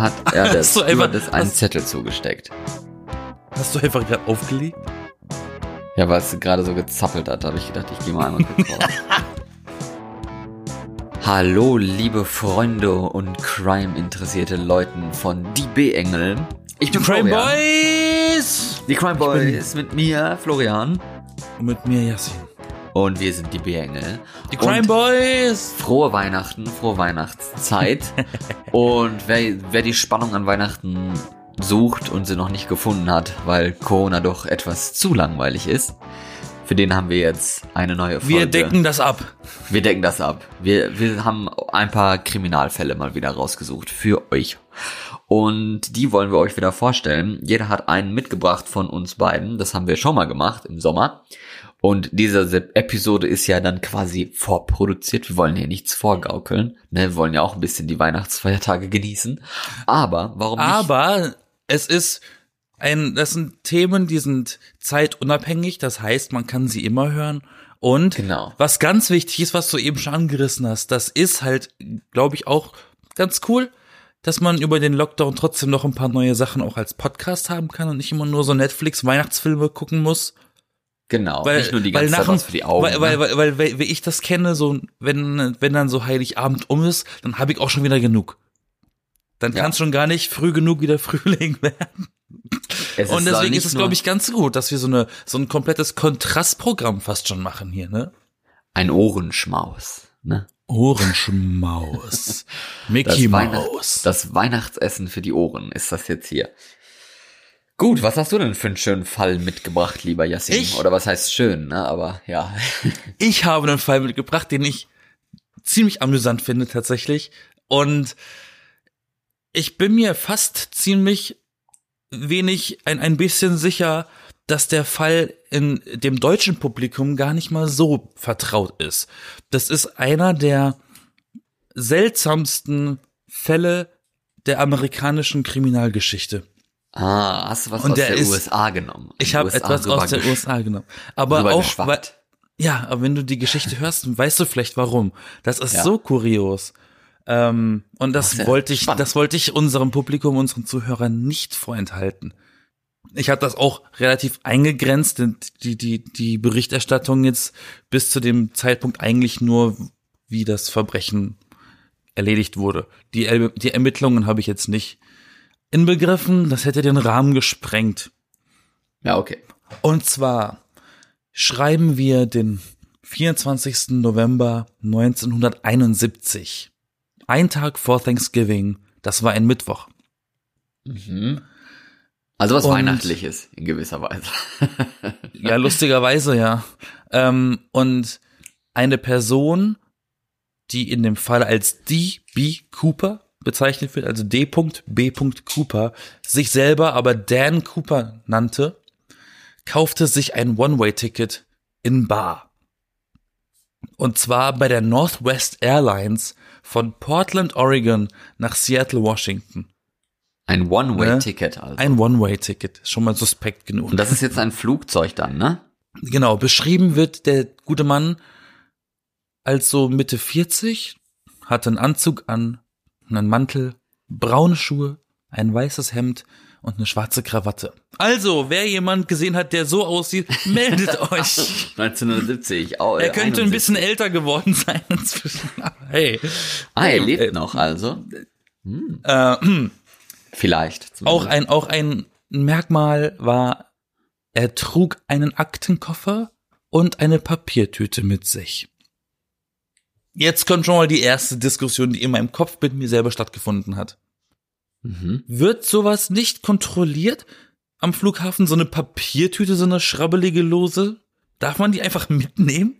hat er Hast das, du einfach- das einen hast- Zettel zugesteckt. Hast du einfach gerade aufgelegt? Ja, weil es gerade so gezappelt hat, habe ich gedacht, ich gehe mal einmal kurz raus. Hallo, liebe Freunde und Crime-interessierte Leuten von Die B-Engel. Ich bin Crime Florian. Boys! Die Crime Boys mit mir, Florian. Und mit mir Yassin. Und wir sind die B-Engel. Die Crime Und Boys! Frohe Weihnachten, frohe Weihnachtszeit. und wer, wer die Spannung an Weihnachten sucht und sie noch nicht gefunden hat, weil Corona doch etwas zu langweilig ist, für den haben wir jetzt eine neue Folge. Wir decken das ab. Wir decken das ab. Wir, wir haben ein paar Kriminalfälle mal wieder rausgesucht für euch. Und die wollen wir euch wieder vorstellen. Jeder hat einen mitgebracht von uns beiden. Das haben wir schon mal gemacht im Sommer. Und diese Se- Episode ist ja dann quasi vorproduziert. Wir wollen hier nichts vorgaukeln. Ne, wir wollen ja auch ein bisschen die Weihnachtsfeiertage genießen. Aber warum nicht? Aber es ist ein, das sind Themen, die sind zeitunabhängig. Das heißt, man kann sie immer hören. Und Genau. was ganz wichtig ist, was du eben schon angerissen hast, das ist halt, glaube ich, auch ganz cool, dass man über den Lockdown trotzdem noch ein paar neue Sachen auch als Podcast haben kann und nicht immer nur so Netflix-Weihnachtsfilme gucken muss. Genau. Weil, nicht nur die weil ganze Zeit nach, was für die Augen. Weil, weil, ne? weil, weil, weil, wie ich das kenne, so wenn, wenn dann so Heiligabend um ist, dann habe ich auch schon wieder genug. Dann Ja. kann es schon gar nicht früh genug wieder Frühling werden. Es Und deswegen ist es, glaube ich, ganz gut, dass wir so eine so ein komplettes Kontrastprogramm fast schon machen hier, ne? ein Ohrenschmaus. Ne? Ohrenschmaus. Mickey Weihnacht- Maus. das Weihnachtsessen für die Ohren ist das jetzt hier. Gut, was hast du denn für einen schönen Fall mitgebracht, lieber Yassin? Ich? Oder was heißt schön, ne? Aber ja. Ich habe einen Fall mitgebracht, den ich ziemlich amüsant finde tatsächlich. Und ich bin mir fast ziemlich wenig, ein, ein bisschen sicher, dass der Fall in dem deutschen Publikum gar nicht mal so vertraut ist. Das ist einer der seltsamsten Fälle der amerikanischen Kriminalgeschichte. Ah, hast du was Und aus der der ist- USA genommen? Ich habe etwas aus der USA genommen. Aber auch, weil, ja, aber wenn du die Geschichte hörst, dann weißt du vielleicht warum. Das ist Ja. so kurios. Ähm, und das Ach, wollte ich, spannend. das wollte ich unserem Publikum, unseren Zuhörern nicht vorenthalten. Ich habe das auch relativ eingegrenzt, denn die, die, die Berichterstattung jetzt bis zu dem Zeitpunkt eigentlich nur, wie das Verbrechen erledigt wurde. Die, die Ermittlungen habe ich jetzt nicht inbegriffen, das hätte den Rahmen gesprengt. Ja, okay. Und zwar schreiben wir den 24. November 1971. Ein Tag vor Thanksgiving. Das war ein Mittwoch. Mhm. Also was Und- Weihnachtliches in gewisser Weise. Ja, lustigerweise, ja. Ähm, und eine Person, die in dem Fall als D.B. Cooper bezeichnet wird, also D.B. Cooper, sich selber aber Dan Cooper nannte, kaufte sich ein One-Way-Ticket in Bar. Und zwar bei der Northwest Airlines von Portland, Oregon nach Seattle, Washington. Ein One-Way-Ticket also. Ein One-Way-Ticket, schon mal suspekt genug. Und das ist jetzt ein Flugzeug dann, ne? Genau, beschrieben wird der gute Mann als so Mitte 40, hatte einen Anzug an, einen Mantel, braune Schuhe, ein weißes Hemd und eine schwarze Krawatte. Also, wer jemand gesehen hat, der so aussieht, meldet euch. 1970. Au, äh, Er könnte ein 71. bisschen älter geworden sein inzwischen. Hey. Ah, er lebt Äh, noch, also. Äh, Vielleicht. auch ein, auch ein Merkmal war, er trug einen Aktenkoffer und eine Papiertüte mit sich. Jetzt kommt schon mal die erste Diskussion, die in meinem Kopf mit mir selber stattgefunden hat. Mhm. Wird sowas nicht kontrolliert am Flughafen? So eine Papiertüte, so eine schrabbelige Lose? Darf man die einfach mitnehmen?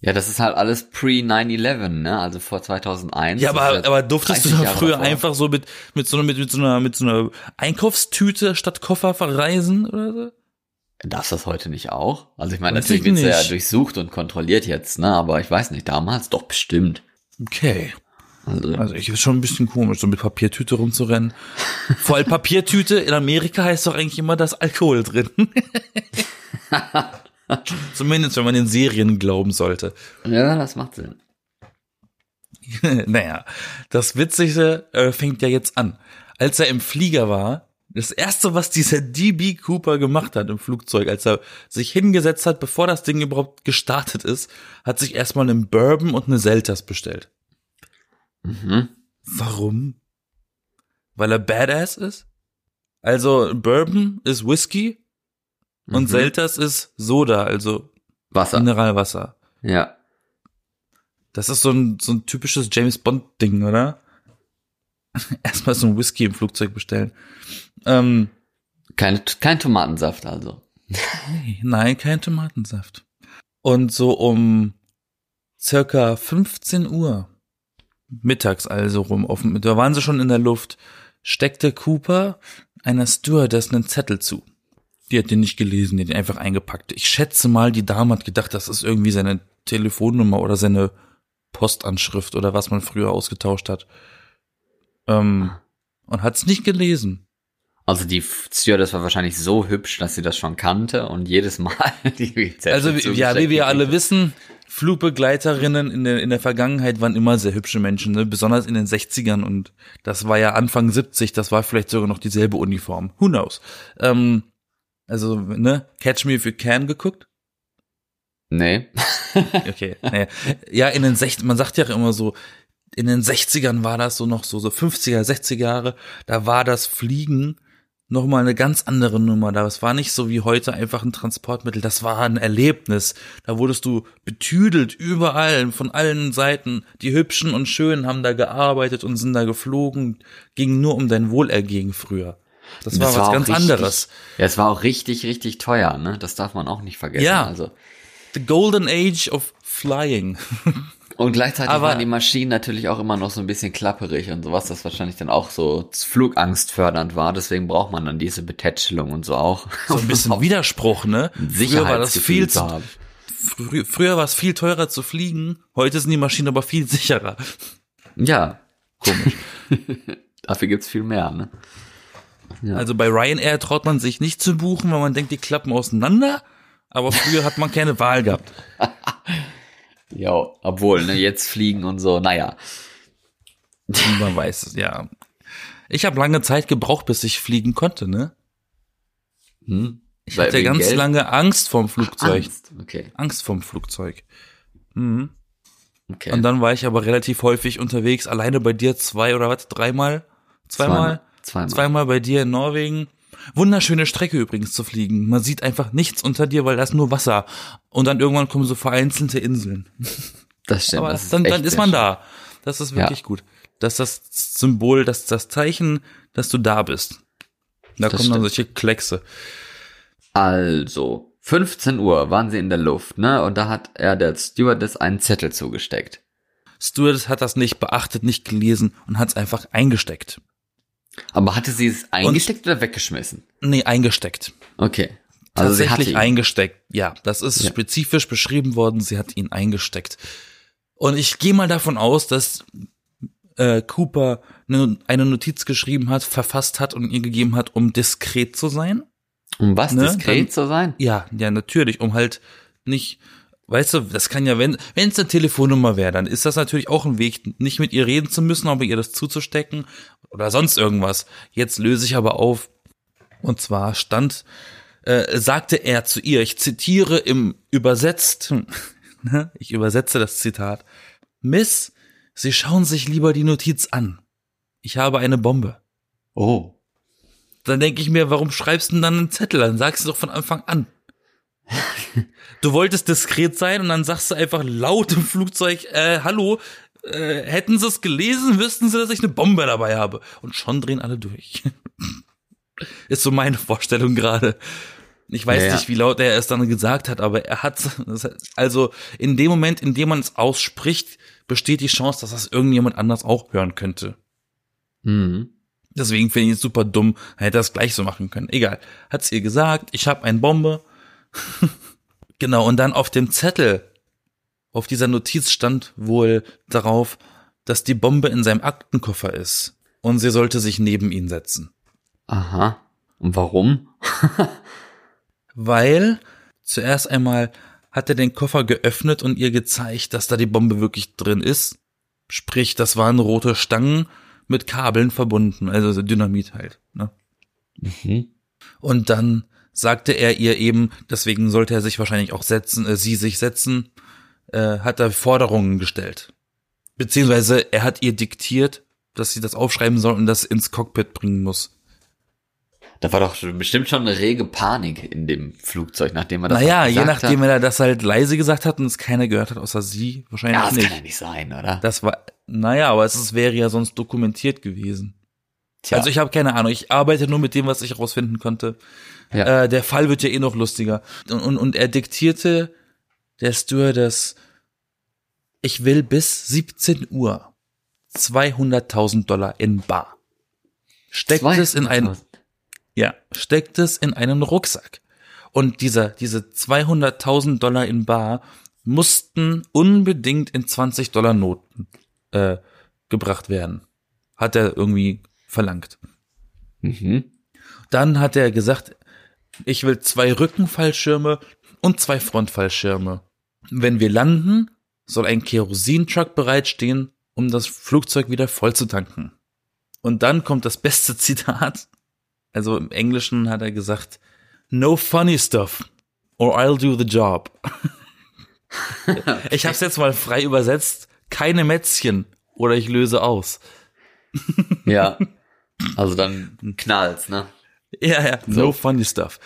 Ja, das ist halt alles pre-9-11, ne? Also vor 2001. Ja, aber, aber durftest du 30 da früher davor. einfach so mit, mit so einer, mit, mit so einer, mit so einer Einkaufstüte statt Koffer verreisen oder so? Das heute nicht auch? Also ich meine, Weiß natürlich ich wird's ja durchsucht und kontrolliert jetzt, ne? Aber ich weiß nicht, damals doch bestimmt. Okay. Also, Also ich ist schon ein bisschen komisch, so mit Papiertüte rumzurennen. Vor allem Papiertüte in Amerika heißt doch eigentlich immer, dass Alkohol drin. Zumindest, wenn man den Serien glauben sollte. ja, das macht Sinn. naja, das Witzigste äh, fängt ja jetzt an. Als er im Flieger war, das erste, was dieser DB Cooper gemacht hat im Flugzeug, als er sich hingesetzt hat, bevor das Ding überhaupt gestartet ist, hat sich erstmal einen Bourbon und eine Selters bestellt. Mhm. Warum? Weil er Badass ist? Also Bourbon ist Whisky und Mhm. Selters ist Soda, also Wasser. Mineralwasser. Ja. Das ist so ein, so ein typisches James Bond-Ding, oder? Erstmal so ein Whisky im Flugzeug bestellen. Ähm, Kein, kein Tomatensaft also. nein, kein Tomatensaft. Und so um circa 15 Uhr, mittags also rum, auf, dem- da waren sie schon in der Luft, steckte Cooper einer Stewardess einen Zettel zu. Die hat den nicht gelesen, die hat den einfach eingepackt. Ich schätze mal, die Dame hat gedacht, das ist irgendwie seine Telefonnummer oder seine Postanschrift oder was man früher ausgetauscht hat. Ähm, und hat's nicht gelesen. Also die Stewardess war wahrscheinlich so hübsch, dass sie das schon kannte und jedes Mal die Zettel Also wie- ja, wie wir alle wissen, Flugbegleiterinnen in der, in der Vergangenheit waren immer sehr hübsche Menschen, ne? besonders in den 60ern und das war ja Anfang 70, das war vielleicht sogar noch dieselbe Uniform. Who knows? Ähm, also, ne, Catch Me If You Can geguckt? Nee. Okay. naja. Ja, in den 60 man sagt ja immer so, in den 60ern war das so noch so, so 50er, 60er Jahre, da war das Fliegen noch mal eine ganz andere Nummer. Das war nicht so wie heute einfach ein Transportmittel, das war ein Erlebnis. Da wurdest du betüdelt überall, von allen Seiten. Die Hübschen und Schönen haben da gearbeitet und sind da geflogen, ging nur um dein Wohlergehen früher. Das, war was auch ganz richtig, anderes. Ja, es war auch richtig, richtig teuer, ne? Das darf man auch nicht vergessen. Ja. Also. The Golden Age of Flying. Und gleichzeitig Aber- waren die Maschinen natürlich auch immer noch so ein bisschen klapperig und sowas, das wahrscheinlich dann auch so flugangstfördernd war. Deswegen braucht man dann diese Betätschelung und so auch. So ein bisschen Widerspruch, ne? Früher war das Sicherheitsgefühl viel zu zu, haben. frü früher war es viel teurer zu fliegen, heute sind die Maschinen aber viel sicherer. Ja, komisch. Dafür gibt's viel mehr, ne? Ja. Also bei Ryanair traut man sich nicht zu buchen, weil man denkt, die klappen auseinander, aber früher hat man keine Wahl gehabt. Ja, obwohl, ne, jetzt fliegen und so, naja. Man weiß es, ja. Ich habe lange Zeit gebraucht, bis ich fliegen konnte, ne? Hm? Ich Weil hatte ganz Geld? lange Angst vorm Flugzeug. Angst. Okay, Angst vorm Flugzeug. Mhm. okay. Und dann war ich aber relativ häufig unterwegs, alleine bei dir zwei oder was, dreimal? Zweimal? Zweimal. Zweimal bei dir in Norwegen. Wunderschöne Strecke übrigens zu fliegen. Man sieht einfach nichts unter dir, weil da ist nur Wasser. Und dann irgendwann kommen so vereinzelte Inseln. Das stimmt. Aber das ist dann, echt dann ist man da. Das ist wirklich Ja. gut. Das ist das Symbol, das das Zeichen, dass du da bist. Da Das kommen dann stimmt. solche Kleckse. Also, 15 Uhr waren sie in der Luft, ne? Und da hat er der Stewardess einen Zettel zugesteckt. Stewardess hat das nicht beachtet, nicht gelesen und hat es einfach eingesteckt. Aber hatte sie es eingesteckt oder weggeschmissen? Nee, eingesteckt. Okay. Also tatsächlich eingesteckt. Ja, das ist Ja. spezifisch beschrieben worden. Sie hat ihn eingesteckt. Und ich gehe mal davon aus, dass äh, Cooper eine, eine Notiz geschrieben hat, verfasst hat und ihr gegeben hat, um diskret zu sein. Um was Ne, diskret dann- zu sein? Ja, ja, natürlich, um halt nicht, weißt du, das kann ja, wenn wenn es eine Telefonnummer wäre, dann ist das natürlich auch ein Weg, nicht mit ihr reden zu müssen, aber ihr das zuzustecken oder sonst irgendwas. Jetzt löse ich aber auf. Und zwar stand, äh, sagte er zu ihr, ich zitiere im übersetzt, ne, ich übersetze das Zitat, Miss, Sie schauen sich lieber die Notiz an. Ich habe eine Bombe. Oh. Dann denke ich mir, warum schreibst du denn dann einen Zettel? Dann sagst du doch von Anfang an. Du wolltest diskret sein und dann sagst du einfach laut im Flugzeug, äh, hallo, äh, hätten sie es gelesen, wüssten sie, dass ich eine Bombe dabei habe. Und schon drehen alle durch. Ist so meine Vorstellung gerade. Ich weiß Ja, ja. nicht, wie laut er es dann gesagt hat, aber er hat, also in dem Moment, in dem man es ausspricht, besteht die Chance, dass das irgendjemand anders auch hören könnte. Mhm. Deswegen finde ich es super dumm. Er hätte das gleich so machen können. Egal. Hat's ihr gesagt, ich habe eine Bombe. genau, und dann auf dem Zettel, auf dieser Notiz stand wohl darauf, dass die Bombe in seinem Aktenkoffer ist. Und sie sollte sich neben ihn setzen. Aha. Und warum? Weil zuerst einmal hat er den Koffer geöffnet und ihr gezeigt, dass da die Bombe wirklich drin ist. Sprich, das waren rote Stangen mit Kabeln verbunden, also Dynamit halt. Ne? Mhm. Und dann sagte er ihr eben, deswegen sollte er sich wahrscheinlich auch setzen, äh, sie sich setzen, äh, hat er Forderungen gestellt. Beziehungsweise er hat ihr diktiert, dass sie das aufschreiben soll und das ins Cockpit bringen muss. Da war doch bestimmt schon eine rege Panik in dem Flugzeug, nachdem er das Naja, auch je gesagt nachdem, hat. er das halt leise gesagt hat und es keiner gehört hat, außer sie, wahrscheinlich Ja, das nicht. kann ja nicht sein, oder? Das war, naja, aber es wäre ja sonst dokumentiert gewesen. Tja, Also ich habe keine Ahnung, ich arbeite nur mit dem, was ich rausfinden konnte. ja. Äh, der Fall wird ja eh noch lustiger. Und, und, und er diktierte der Stewardess, ich will bis 17 Uhr 200.000 Dollar in Bar. Steckt es in einen, 200.000. ja, steckt es in einen Rucksack. Und dieser, diese 200.000 Dollar in Bar mussten unbedingt in 20 Dollar Noten äh, gebracht werden. Hat er irgendwie verlangt. Mhm. Dann hat er gesagt, ich will zwei Rückenfallschirme und zwei Frontfallschirme. Wenn wir landen, soll ein Kerosintruck bereitstehen, um das Flugzeug wieder voll zu tanken. Und dann kommt das beste Zitat. Also im Englischen hat er gesagt, no funny stuff or I'll do the job. Ich habe es jetzt mal frei übersetzt, keine Mätzchen oder ich löse aus. Ja. Also dann knallt's, ne? Ja, ja, no So. funny stuff.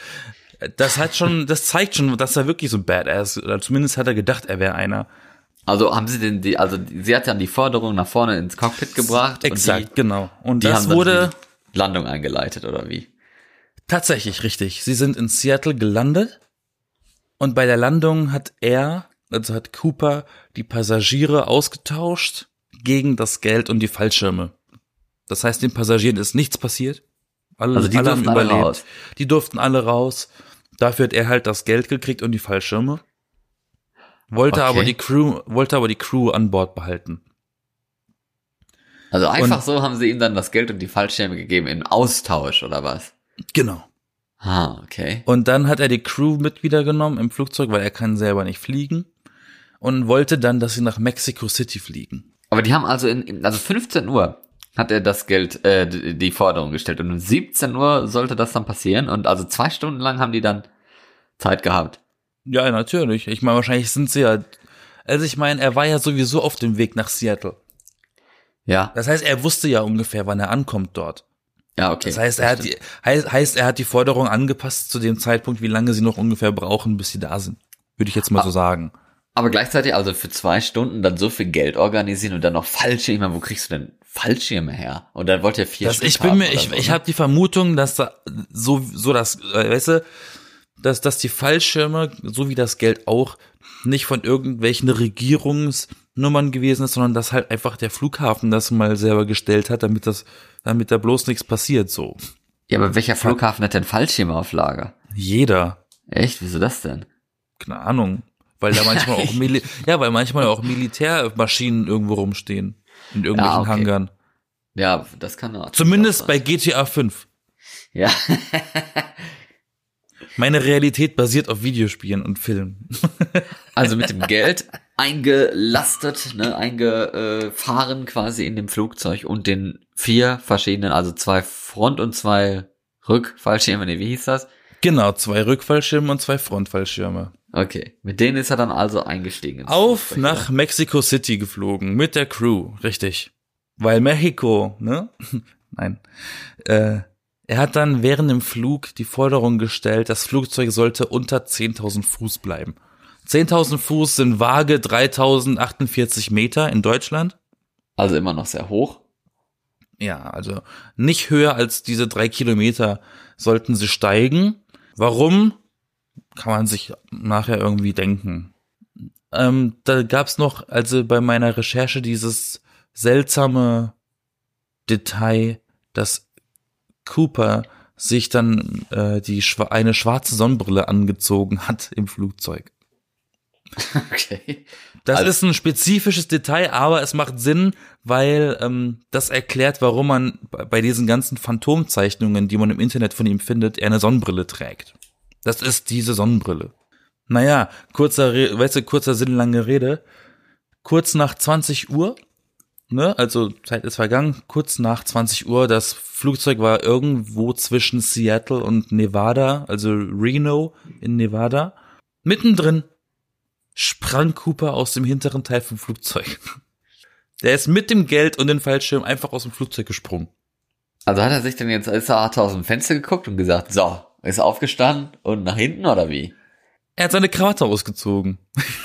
Das hat schon, das zeigt schon, dass er wirklich so Badass, oder zumindest hat er gedacht, er wäre einer. Also haben sie denn die, also die- sie hat dann die Forderung nach vorne ins Cockpit gebracht Exakt, und genau. Und die, die das wurde die Landung eingeleitet, oder wie? tatsächlich richtig. Sie sind in Seattle gelandet und bei der Landung hat er, also hat Cooper, die Passagiere ausgetauscht gegen das Geld und die Fallschirme. Das heißt, den Passagieren ist nichts passiert. Alle, Also die alle haben durften alle überlebt. raus. Die durften alle raus. Dafür hat er halt das Geld gekriegt und die Fallschirme. Wollte Okay. aber die Crew, wollte aber die Crew an Bord behalten. Also einfach Und- so haben sie ihm dann das Geld und die Fallschirme gegeben im Austausch, oder was? Genau. Ah, okay. Und dann hat er die Crew mit wieder genommen im Flugzeug, weil er kann selber nicht fliegen. Und wollte dann, dass sie nach Mexico City fliegen. Aber die haben also in, in also 15 Uhr hat er das Geld, äh, die Forderung gestellt und um 17 Uhr sollte das dann passieren und also zwei Stunden lang haben die dann Zeit gehabt. Ja, natürlich. Ich meine, wahrscheinlich sind sie ja. Also ich meine, er war ja sowieso auf dem Weg nach Seattle. Ja, Das heißt, er wusste ja ungefähr, wann er ankommt dort. ja, okay. Das heißt, er hat die, heißt, heißt, er hat die Forderung angepasst zu dem Zeitpunkt, wie lange sie noch ungefähr brauchen, bis sie da sind. Würde ich jetzt mal so sagen. Aber gleichzeitig also für zwei Stunden dann so viel Geld organisieren und dann noch Fallschirme. Wo kriegst du denn Fallschirme her? Und dann wollte er vier Das, Stück ich bin mir, ich, so, ich ne? habe die Vermutung, dass da so, so das, äh, weißt du, dass, dass die Fallschirme, so wie das Geld auch, nicht von irgendwelchen Regierungsnummern gewesen ist, sondern dass halt einfach der Flughafen das mal selber gestellt hat, damit das, damit da bloß nichts passiert, so. Ja, aber welcher Flughafen hat denn Fallschirme auf Lager? Jeder. Echt? Wieso das denn? Keine Ahnung. Weil da manchmal auch, Mili ja, weil manchmal auch Militärmaschinen irgendwo rumstehen. In irgendwelchen Ja, okay. Hangern. Ja, das kann auch. Zumindest bei GTA 5. Ja. Meine Realität basiert auf Videospielen und Filmen. Also mit dem Geld eingelastet, ne, eingefahren quasi in dem Flugzeug und den vier verschiedenen, also zwei Front- und zwei Rückfallschirme, ne, wie hieß das? Genau, zwei Rückfallschirme und zwei Frontfallschirme. Okay, mit denen ist er dann also eingestiegen. Auf nach Mexico City geflogen mit der Crew, richtig. Weil Mexiko, ne? Nein. Äh, er hat dann während dem Flug die Forderung gestellt, das Flugzeug sollte unter 10.000 Fuß bleiben. 10.000 Fuß sind vage 3.048 Meter in Deutschland. Also immer noch sehr hoch. Ja, also nicht höher als diese drei Kilometer sollten sie steigen. Warum? Kann man sich nachher irgendwie denken. Ähm, da gab's noch, also bei meiner Recherche dieses seltsame Detail, dass Cooper sich dann äh, die eine schwarze Sonnenbrille angezogen hat im Flugzeug. Okay. Das Also- ist ein spezifisches Detail, aber es macht Sinn, weil ähm, das erklärt, warum man bei diesen ganzen Phantomzeichnungen, die man im Internet von ihm findet, er eine Sonnenbrille trägt. Das ist diese Sonnenbrille. Naja, kurzer, Re weißt du, kurzer Sinn, lange Rede. Kurz nach 20 Uhr ne, also Zeit ist vergangen, kurz nach 20 Uhr, das Flugzeug war irgendwo zwischen Seattle und Nevada, also Reno in Nevada. Mittendrin sprang Cooper aus dem hinteren Teil vom Flugzeug. Der ist mit dem Geld und dem Fallschirm einfach aus dem Flugzeug gesprungen. Also hat er sich dann jetzt, ist er, hat er aus dem Fenster geguckt und gesagt, so, ist aufgestanden und nach hinten oder wie? Er hat seine Krawatte ausgezogen.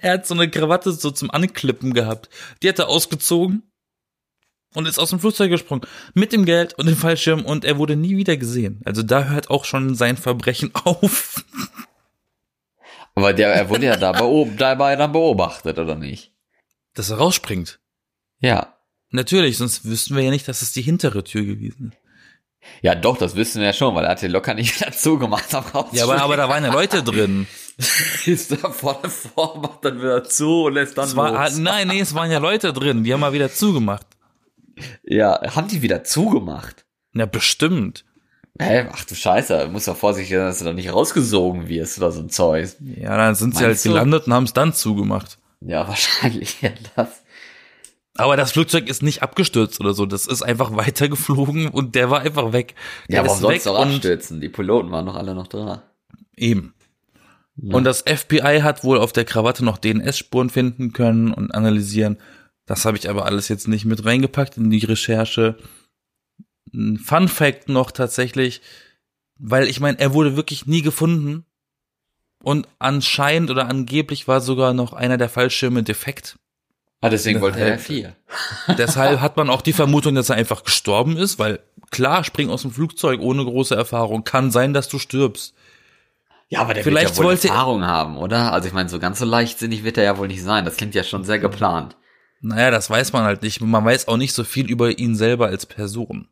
er hat so eine Krawatte so zum Anklippen gehabt. Die hat er ausgezogen und ist aus dem Flugzeug gesprungen. Mit dem Geld und dem Fallschirm und er wurde nie wieder gesehen. Also da hört auch schon sein Verbrechen auf. Aber der, er wurde ja da beob dabei dann beobachtet, oder nicht? Dass er rausspringt. Ja. Natürlich, sonst wüssten wir ja nicht, dass es die hintere Tür gewesen ist. Ja, doch, das wissen wir ja schon, weil er hat den locker nicht wieder zugemacht am Raum. Ja, aber, aber da waren ja Leute drin. ist da vorne vor, macht dann wieder zu und lässt dann Es war, los. nein, nee, es waren ja Leute drin, die haben mal wieder zugemacht. Ja, haben die wieder zugemacht? Ja, bestimmt. Hä? Ach du Scheiße, muss ja vorsichtig sein, dass du da nicht rausgesogen wirst oder so ein Zeug. Ja, dann sind sie halt Meinst du? gelandet und haben es dann zugemacht. Ja, wahrscheinlich, ja, das. Aber das Flugzeug ist nicht abgestürzt oder so. Das ist einfach weitergeflogen und der war einfach weg. Der Ja, warum ist soll's weg doch abstürzen? Die Piloten waren noch alle noch dran. eben. Und das FBI hat wohl auf der Krawatte noch DNS-Spuren finden können und analysieren. Das habe ich aber alles jetzt nicht mit reingepackt in die Recherche. Ein Fun Fact noch tatsächlich, weil ich meine, er wurde wirklich nie gefunden. Und anscheinend oder angeblich war sogar noch einer der Fallschirme defekt. Ah, deswegen wollte er vier. Deshalb hat man auch die Vermutung, dass er einfach gestorben ist, weil klar, spring aus dem Flugzeug ohne große Erfahrung. Kann sein, dass du stirbst. Ja, aber der Vielleicht wird ja wohl wollte- Erfahrung haben, oder? Also ich meine, so ganz so leichtsinnig wird er ja wohl nicht sein. Das klingt ja schon sehr geplant. Naja, das weiß man halt nicht. Man weiß auch nicht so viel über ihn selber als Person.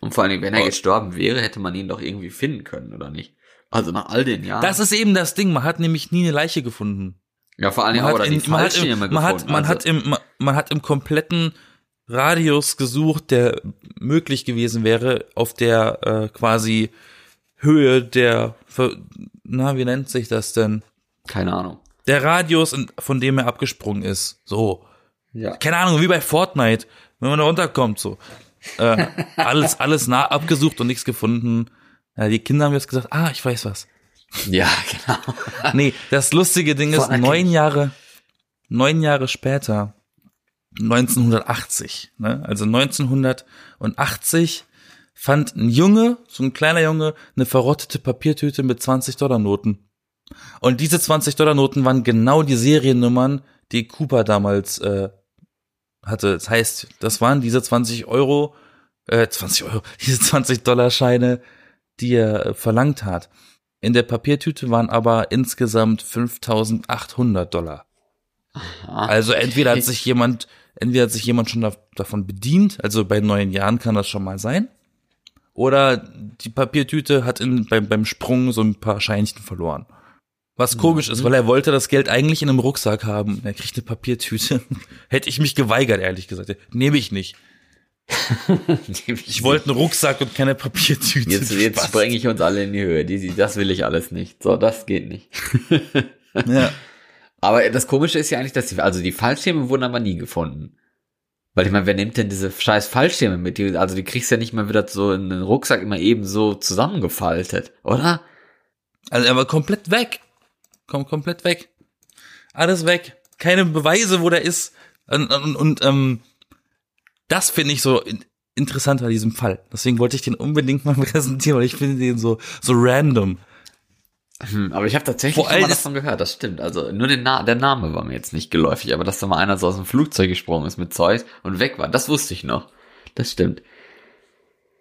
Und vor allen Dingen, wenn er gestorben wäre, hätte man ihn doch irgendwie finden können, oder nicht? Also nach all den Jahren. Das ist eben das Ding. Man hat nämlich nie eine Leiche gefunden. ja, vor allen Dingen Man auch, hat, in, man, hat im, man, hat, gefunden. man, also, hat im, man, man hat im kompletten Radius gesucht, der möglich gewesen wäre, auf der äh, quasi Höhe der, na, wie nennt sich das denn? keine Ahnung. Der Radius, von dem er abgesprungen ist. So. Ja. keine Ahnung, wie bei Fortnite, wenn man da runterkommt, so. Äh, alles, alles nah abgesucht und nichts gefunden. Ja, die Kinder haben jetzt gesagt, ah, ich weiß was. Ja, genau. Nee, das lustige Ding ist, neun. Jahre, neun Jahre später, 1980, ne, also 1980 fand ein Junge, so ein kleiner Junge, eine verrottete Papiertüte mit 20 Dollar Noten. Und diese 20 Dollar Noten waren genau die Seriennummern, die Cooper damals äh, hatte. Das heißt, das waren diese 20 Euro, äh, 20 Euro, diese 20 Dollar Scheine, die er äh, verlangt hat. In der Papiertüte waren aber insgesamt 5800 Dollar. Also entweder hat sich jemand, entweder hat sich jemand schon da, davon bedient, also bei neun Jahren kann das schon mal sein. Oder die Papiertüte hat in, beim, beim Sprung so ein paar Scheinchen verloren. Was komisch ist, weil er wollte das Geld eigentlich in einem Rucksack haben. Er kriegt eine Papiertüte. Hätte ich mich geweigert, ehrlich gesagt. Nehme ich nicht. Ich wollte einen Rucksack und keine Papiertüte. Jetzt, jetzt Spaß. bringe ich uns alle in die Höhe. Die, das will ich alles nicht. So, das geht nicht. Ja. Aber das Komische ist ja eigentlich, dass die, also die Fallschirme wurden aber nie gefunden. Weil ich meine, wer nimmt denn diese scheiß Fallschirme mit? Die, also die kriegst du ja nicht mal wieder so in den Rucksack immer eben so zusammengefaltet, oder? Also er war komplett weg. Kommt komplett weg. Alles weg. Keine Beweise, wo der ist. Und, und, und ähm, das finde ich so in, interessant bei diesem Fall. Deswegen wollte ich den unbedingt mal präsentieren, weil ich finde den so, so random. Hm, aber ich habe tatsächlich Vor schon mal davon gehört, das stimmt. Also nur Na der Name war mir jetzt nicht geläufig, aber dass da mal einer so aus dem Flugzeug gesprungen ist mit Zeug und weg war, das wusste ich noch. Das stimmt.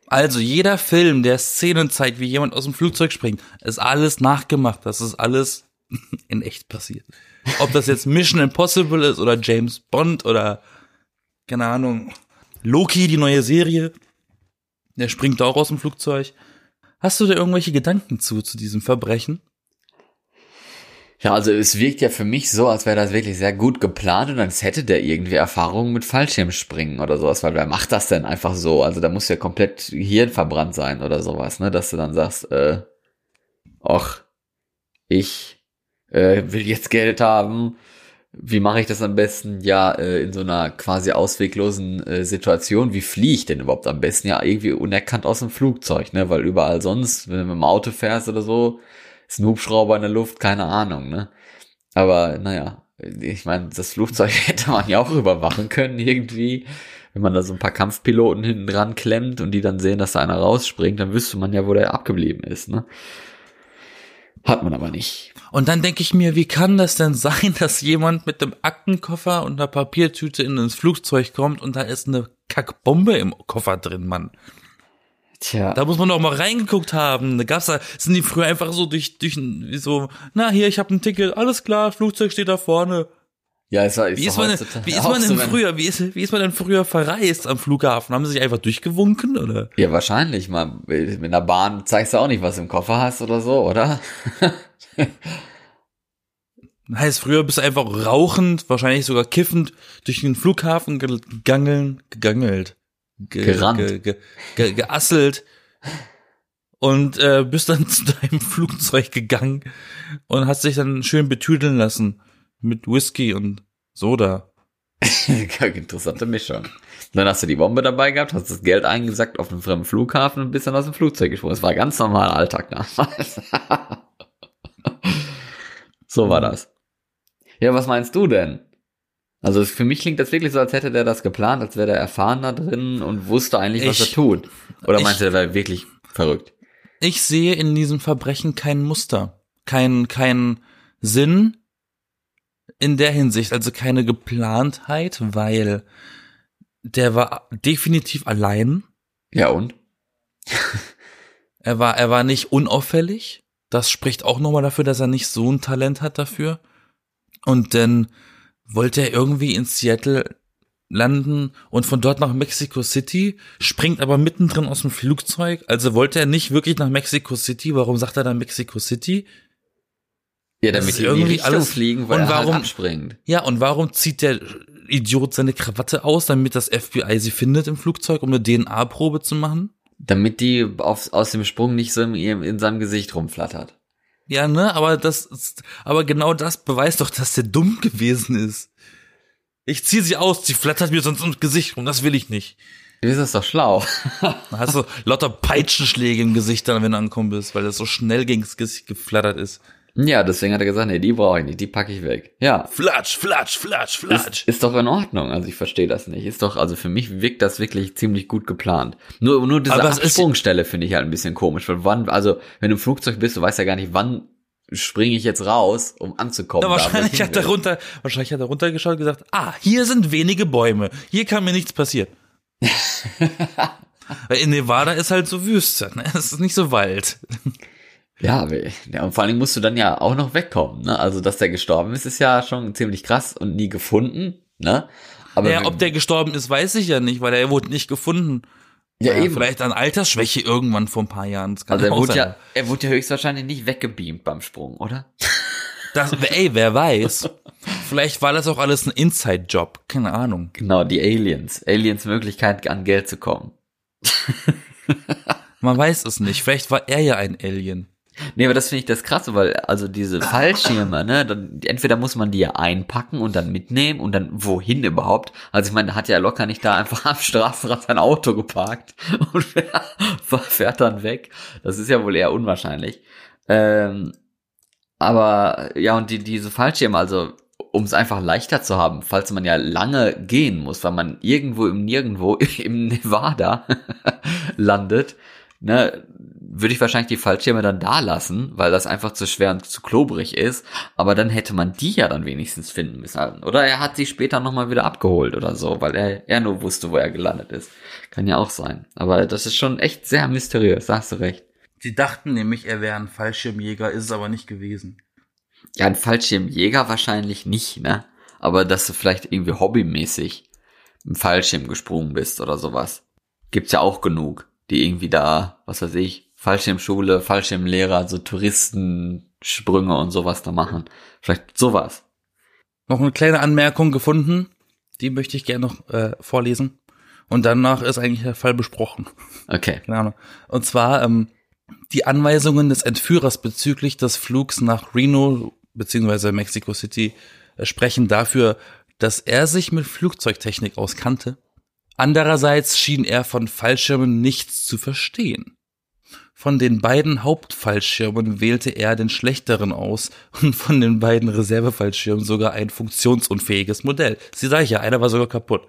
Also jeder Film, der Szenen zeigt, wie jemand aus dem Flugzeug springt, ist alles nachgemacht. Das ist alles in echt passiert. Ob das jetzt Mission Impossible ist oder James Bond oder keine Ahnung, Loki, die neue Serie, der springt auch aus dem Flugzeug. Hast du da irgendwelche Gedanken zu, zu diesem Verbrechen? Ja, also es wirkt ja für mich so, als wäre das wirklich sehr gut geplant und als hätte der irgendwie Erfahrungen mit Fallschirmspringen oder sowas, weil wer macht das denn einfach so? Also da muss ja komplett Hirn verbrannt sein oder sowas, ne, dass du dann sagst, äh, ach, ich äh, will jetzt Geld haben, wie mache ich das am besten? Ja, äh, in so einer quasi ausweglosen äh, Situation, wie fliehe ich denn überhaupt am besten? Ja, irgendwie unerkannt aus dem Flugzeug, ne? Weil überall sonst, wenn du mit dem Auto fährst oder so, ist ein Hubschrauber in der Luft, keine Ahnung, ne? Aber naja, ich meine, das Flugzeug hätte man ja auch überwachen können irgendwie. Wenn man da so ein paar Kampfpiloten hinten dran klemmt und die dann sehen, dass da einer rausspringt, dann wüsste man ja, wo der abgeblieben ist, ne? Hat man aber nicht. Und dann denke ich mir, wie kann das denn sein, dass jemand mit dem Aktenkoffer und einer Papiertüte in ins Flugzeug kommt und da ist eine Kackbombe im Koffer drin, Mann. Tja. Da muss man doch mal reingeguckt haben. Da gab's da, sind die früher einfach so durch, durch wie so, na hier, ich habe ein Ticket, alles klar, Flugzeug steht da vorne. Ja, es war, Wie ist man, wie ist man denn früher, wie ist, wie ist man denn früher verreist am Flughafen? Haben sie sich einfach durchgewunken, oder? Ja, wahrscheinlich. Mal mit einer Bahn zeigst du auch nicht, was du im Koffer hast oder so, oder? Heißt, früher bist du einfach rauchend, wahrscheinlich sogar kiffend durch den Flughafen gegangen, gegangelt. Ge, Gerannt. Ge, ge, ge, geasselt. Und äh, bist dann zu deinem Flugzeug gegangen und hast dich dann schön betüdeln lassen mit Whisky und Soda. Interessante Mischung. Dann hast du die Bombe dabei gehabt, hast das Geld eingesackt auf einem fremden Flughafen und bist dann aus dem Flugzeug gesprungen. Das war ganz normaler Alltag damals. so war das. Ja, was meinst du denn? Also für mich klingt das wirklich so, als hätte der das geplant, als wäre der erfahren da drin und wusste eigentlich, was Ich- er tut. Oder meinst du, der wäre wirklich verrückt? Ich sehe in diesem Verbrechen kein Muster, kein, kein Sinn in der Hinsicht, also keine Geplantheit, weil der war definitiv allein. Ja und? Er war, er war nicht unauffällig. Das spricht auch nochmal dafür, dass er nicht so ein Talent hat dafür. Und dann wollte er irgendwie in Seattle landen und von dort nach Mexico City, springt aber mittendrin aus dem Flugzeug. Also wollte er nicht wirklich nach Mexico City. Warum sagt er dann Mexico City? Ja, damit die irgendwie alles- fliegen, weil und er halt warum- abspringt. Ja, und warum zieht der Idiot seine Krawatte aus, damit das FBI sie findet im Flugzeug, um eine DNA-Probe zu machen? Damit die auf, aus dem Sprung nicht so in, in seinem Gesicht rumflattert. Ja, ne, aber das ist, aber genau das beweist doch, dass der dumm gewesen ist. Ich zieh sie aus, sie flattert mir sonst ins Gesicht rum, das will ich nicht. Das ist doch schlau. Dann hast du lauter Peitschenschläge im Gesicht dann, wenn du ankommen bist, weil das so schnell gegens Gesicht geflattert ist. Ja, deswegen hat er gesagt, nee, die brauche ich nicht, die packe ich weg. Ja, Flatsch, flatsch, flatsch, ist, flatsch. ist doch in Ordnung. Also ich verstehe das nicht. Ist doch, also für mich wirkt das wirklich ziemlich gut geplant. Nur, nur diese ist- Absprungstelle finde ich halt ein bisschen komisch. Weil wann, also wenn du im Flugzeug bist, du weißt ja gar nicht, wann springe ich jetzt raus, um anzukommen. Da, ich wahrscheinlich hin hat er runter, wahrscheinlich hat er runtergeschaut und gesagt, ah, hier sind wenige Bäume, hier kann mir nichts passieren. Weil in Nevada ist halt so Wüste, ne? Es ist nicht so Wald. Ja, ja, und vor allen Dingen musst du dann ja auch noch wegkommen. Ne? Also, dass der gestorben ist, ist ja schon ziemlich krass und nie gefunden. Ne? Aber Ja, ob der gestorben ist, weiß ich ja nicht, weil er wurde nicht gefunden. ja, Ja, eben. Vielleicht an Altersschwäche irgendwann vor ein paar Jahren. Also er wurde sein. ja, er wurde ja höchstwahrscheinlich nicht weggebeamt beim Sprung, oder? Das, ey, wer weiß. Vielleicht war das auch alles ein Inside-Job. Keine Ahnung. Genau, die Aliens. Aliens Möglichkeit, an Geld zu kommen. Man weiß es nicht. Vielleicht war er ja ein Alien. Nee, aber das finde ich das krasse, weil also diese Fallschirme, ne, dann entweder muss man die ja einpacken und dann mitnehmen und dann wohin überhaupt? Also ich meine, hat ja locker nicht da einfach am Straßenrand sein Auto geparkt und fährt, fährt dann weg. Das ist ja wohl eher unwahrscheinlich. Ähm, aber ja, und die, diese Fallschirme, also um es einfach leichter zu haben, falls man ja lange gehen muss, weil man irgendwo im Nirgendwo im Nevada landet, ne, würde ich wahrscheinlich die Fallschirme dann da lassen, weil das einfach zu schwer und zu klobrig ist. Aber dann hätte man die ja dann wenigstens finden müssen. Oder er hat sie später nochmal wieder abgeholt oder so, weil er, er nur wusste, wo er gelandet ist. Kann ja auch sein. Aber das ist schon echt sehr mysteriös, da hast du recht. Sie dachten nämlich, er wäre ein Fallschirmjäger, ist es aber nicht gewesen. Ja, ein Fallschirmjäger wahrscheinlich nicht, ne? Aber dass du vielleicht irgendwie hobbymäßig im Fallschirm gesprungen bist oder sowas. Gibt's ja auch genug, die irgendwie da, was weiß ich, Fallschirmschule, Fallschirmlehrer, so Touristensprünge und sowas da machen. Vielleicht sowas. Noch eine kleine Anmerkung gefunden. Die möchte ich gerne noch äh, vorlesen. Und danach ist eigentlich der Fall besprochen. Okay. Ahnung. Und zwar ähm, die Anweisungen des Entführers bezüglich des Flugs nach Reno beziehungsweise Mexico City sprechen dafür, dass er sich mit Flugzeugtechnik auskannte. Andererseits schien er von Fallschirmen nichts zu verstehen. Von den beiden Hauptfallschirmen wählte er den schlechteren aus und von den beiden Reservefallschirmen sogar ein funktionsunfähiges Modell. Sie sag ich ja, einer war sogar kaputt.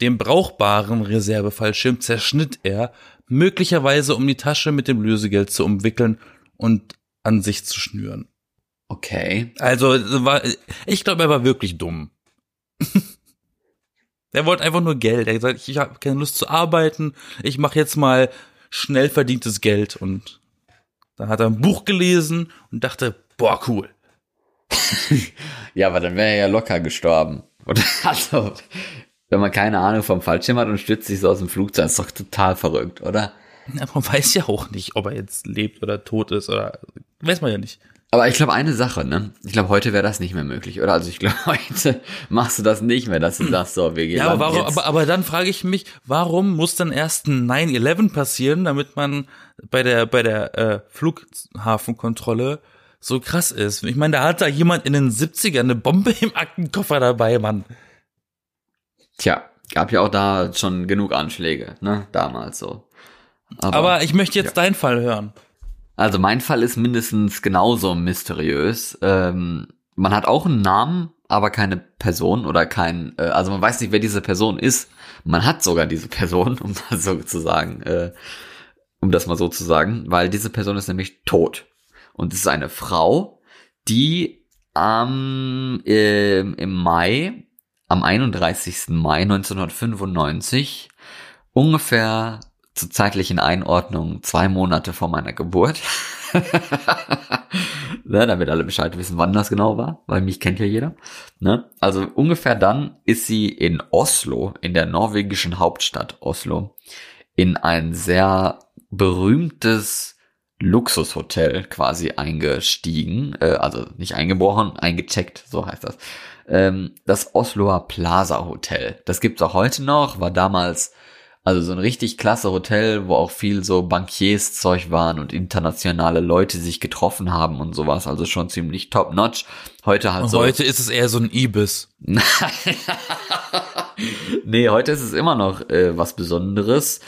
Den brauchbaren Reservefallschirm zerschnitt er, möglicherweise um die Tasche mit dem Lösegeld zu umwickeln und an sich zu schnüren. Okay. Also war, ich glaube, er war wirklich dumm. er wollte einfach nur Geld. Er hat gesagt, ich habe keine Lust zu arbeiten. Ich mache jetzt mal schnell verdientes Geld und dann hat er ein Buch gelesen und dachte, boah, cool. ja, aber dann wäre er ja locker gestorben. Und also, wenn man keine Ahnung vom Fallschirm hat und stürzt sich so aus dem Flugzeug, ist doch total verrückt, oder? Ja, man weiß ja auch nicht, ob er jetzt lebt oder tot ist oder weiß man ja nicht. Aber ich glaube, eine Sache, ne? Ich glaube, heute wäre das nicht mehr möglich, oder? Also ich glaube, heute machst du das nicht mehr, dass du sagst, so, wir gehen Ja, aber, warum, aber, aber dann frage ich mich, warum muss dann erst ein 9-11 passieren, damit man bei der, bei der äh, Flughafenkontrolle so krass ist? Ich meine, da hat da jemand in den 70ern eine Bombe im Aktenkoffer dabei, Mann. Tja, gab ja auch da schon genug Anschläge, ne? Damals so. Aber, aber ich möchte jetzt ja. deinen Fall hören. Also mein Fall ist mindestens genauso mysteriös. Ähm, man hat auch einen Namen, aber keine Person oder kein, äh, also man weiß nicht, wer diese Person ist. Man hat sogar diese Person, um das so zu sagen, äh, um das mal so zu sagen, weil diese Person ist nämlich tot. Und es ist eine Frau, die am, äh, im Mai, am 31. Mai 1995 ungefähr zur zeitlichen Einordnung zwei Monate vor meiner Geburt. ne, damit alle Bescheid wissen, wann das genau war, weil mich kennt ja jeder. Ne? Also ungefähr dann ist sie in Oslo, in der norwegischen Hauptstadt Oslo, in ein sehr berühmtes Luxushotel quasi eingestiegen, äh, also nicht eingebrochen, eingecheckt, so heißt das. Ähm, das Osloer Plaza Hotel. Das gibt's auch heute noch, war damals also so ein richtig klasse Hotel, wo auch viel so Bankierszeug waren und internationale Leute sich getroffen haben und sowas. Also schon ziemlich top notch. Heute halt so. Heute ist es eher so ein Ibis. nee, heute ist es immer noch äh, was Besonderes.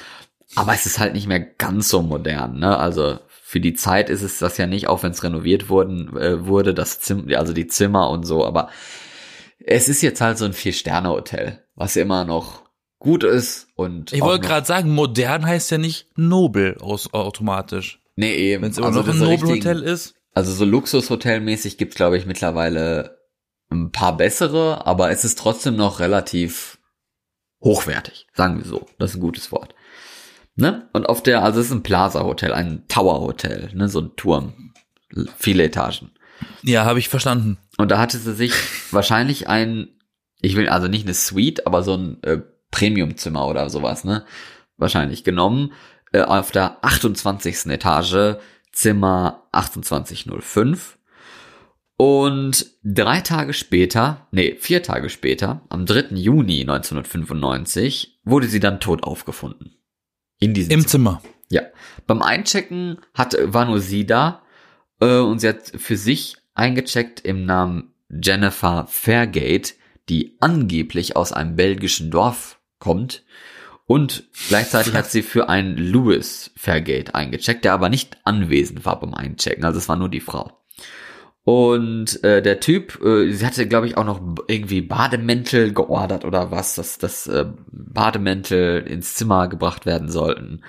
Aber es ist halt nicht mehr ganz so modern, ne? Also für die Zeit ist es das ja nicht, auch wenn es renoviert wurden, äh, wurde, das Zimmer, also die Zimmer und so, aber es ist jetzt halt so ein Vier-Sterne-Hotel, was immer noch gut ist und. Ich wollte gerade sagen, modern heißt ja nicht nobel aus, automatisch. Nee, eben. Wenn es immer also noch ein Nobelhotel ist. Also so Luxushotelmäßig gibt's glaube ich, mittlerweile ein paar bessere, aber es ist trotzdem noch relativ hochwertig, sagen wir so. Das ist ein gutes Wort. Ne? Und auf der, also es ist ein Plaza-Hotel, ein Tower-Hotel, ne, so ein Turm, viele Etagen. Ja, habe ich verstanden. Und da hatte sie sich wahrscheinlich ein, ich will also nicht eine Suite, aber so ein äh, Premiumzimmer oder sowas, ne? Wahrscheinlich genommen. Äh, auf der 28. Etage, Zimmer 2805. Und drei Tage später, nee, vier Tage später, am 3. Juni 1995, wurde sie dann tot aufgefunden. In diesem Im Zimmer. Zimmer. Ja. Beim Einchecken hat, war nur sie da äh, und sie hat für sich eingecheckt im Namen Jennifer Fairgate, die angeblich aus einem belgischen Dorf kommt. Und gleichzeitig hat sie für einen Louis Fairgate eingecheckt, der aber nicht anwesend war beim Einchecken. Also es war nur die Frau. Und äh, der Typ, äh, sie hatte, glaube ich, auch noch irgendwie Bademäntel geordert oder was, dass das äh, Bademäntel ins Zimmer gebracht werden sollten.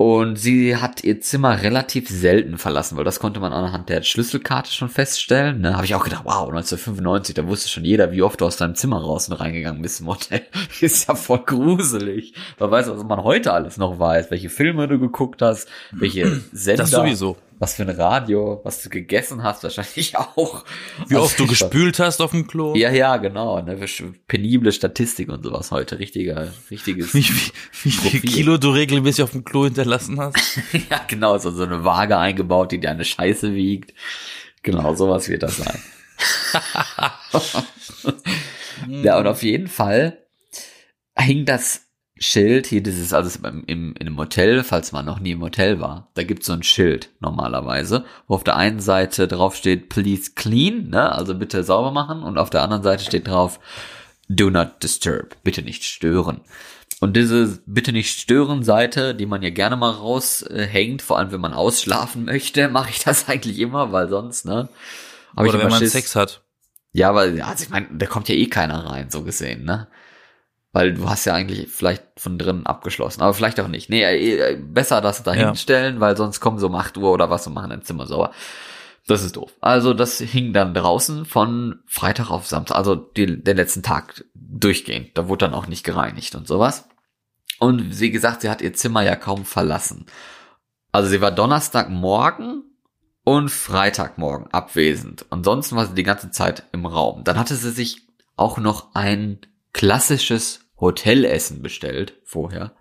Und sie hat ihr Zimmer relativ selten verlassen, weil das konnte man anhand der Schlüsselkarte schon feststellen. Ne? Habe ich auch gedacht, wow, 1995, da wusste schon jeder, wie oft du aus deinem Zimmer raus und reingegangen bist im Hotel. Ist ja voll gruselig. Man weiß, was man heute alles noch weiß, welche Filme du geguckt hast, welche Sender. Das sowieso was für ein Radio, was du gegessen hast, wahrscheinlich auch. Wie also oft du gespült hast auf dem Klo. Ja, ja, genau. Ne, penible Statistik und sowas heute. Richtiger, richtiges. Wie, wie, wie viel Kilo du regelmäßig auf dem Klo hinterlassen hast. ja, genau. So, so eine Waage eingebaut, die deine Scheiße wiegt. Genau, sowas wird das sein. ja, und auf jeden Fall hing das Schild, hier dieses, also im, im, in einem Hotel, falls man noch nie im Hotel war, da gibt's so ein Schild normalerweise, wo auf der einen Seite drauf steht, please clean, ne, also bitte sauber machen, und auf der anderen Seite steht drauf, do not disturb, bitte nicht stören. Und diese bitte nicht stören Seite, die man ja gerne mal raushängt, vor allem wenn man ausschlafen möchte, mache ich das eigentlich immer, weil sonst, ne? Hab Oder wenn man Schiss. Sex hat. Ja, weil, also ich meine, da kommt ja eh keiner rein, so gesehen, ne? Weil du hast ja eigentlich vielleicht von drinnen abgeschlossen, aber vielleicht auch nicht. Nee, äh, besser das da hinstellen, ja. weil sonst kommen so um 8 Uhr oder was und machen dein Zimmer sauber. Das ist doof. Also das hing dann draußen von Freitag auf Samstag, also die, den letzten Tag durchgehend. Da wurde dann auch nicht gereinigt und sowas. Und wie gesagt, sie hat ihr Zimmer ja kaum verlassen. Also sie war Donnerstagmorgen und Freitagmorgen abwesend. Ansonsten war sie die ganze Zeit im Raum. Dann hatte sie sich auch noch ein klassisches Hotelessen bestellt vorher.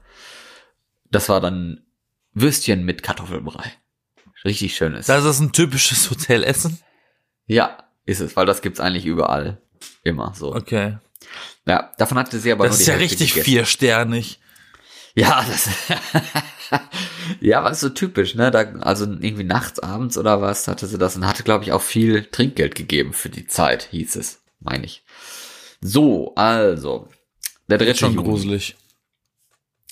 Das war dann Würstchen mit Kartoffelbrei. Richtig schönes. Das ist ein typisches Hotelessen? Ja, ist es, weil das gibt's eigentlich überall. Immer so. Okay. Ja, davon hatte sie aber das nur die ist ja Hälfte richtig gegessen. viersternig. Ja, das, ja, war so typisch, ne? Da, also irgendwie nachts, abends oder was hatte sie das und hatte, glaube ich, auch viel Trinkgeld gegeben für die Zeit, hieß es, meine ich. So, also, der dritte schon gruselig.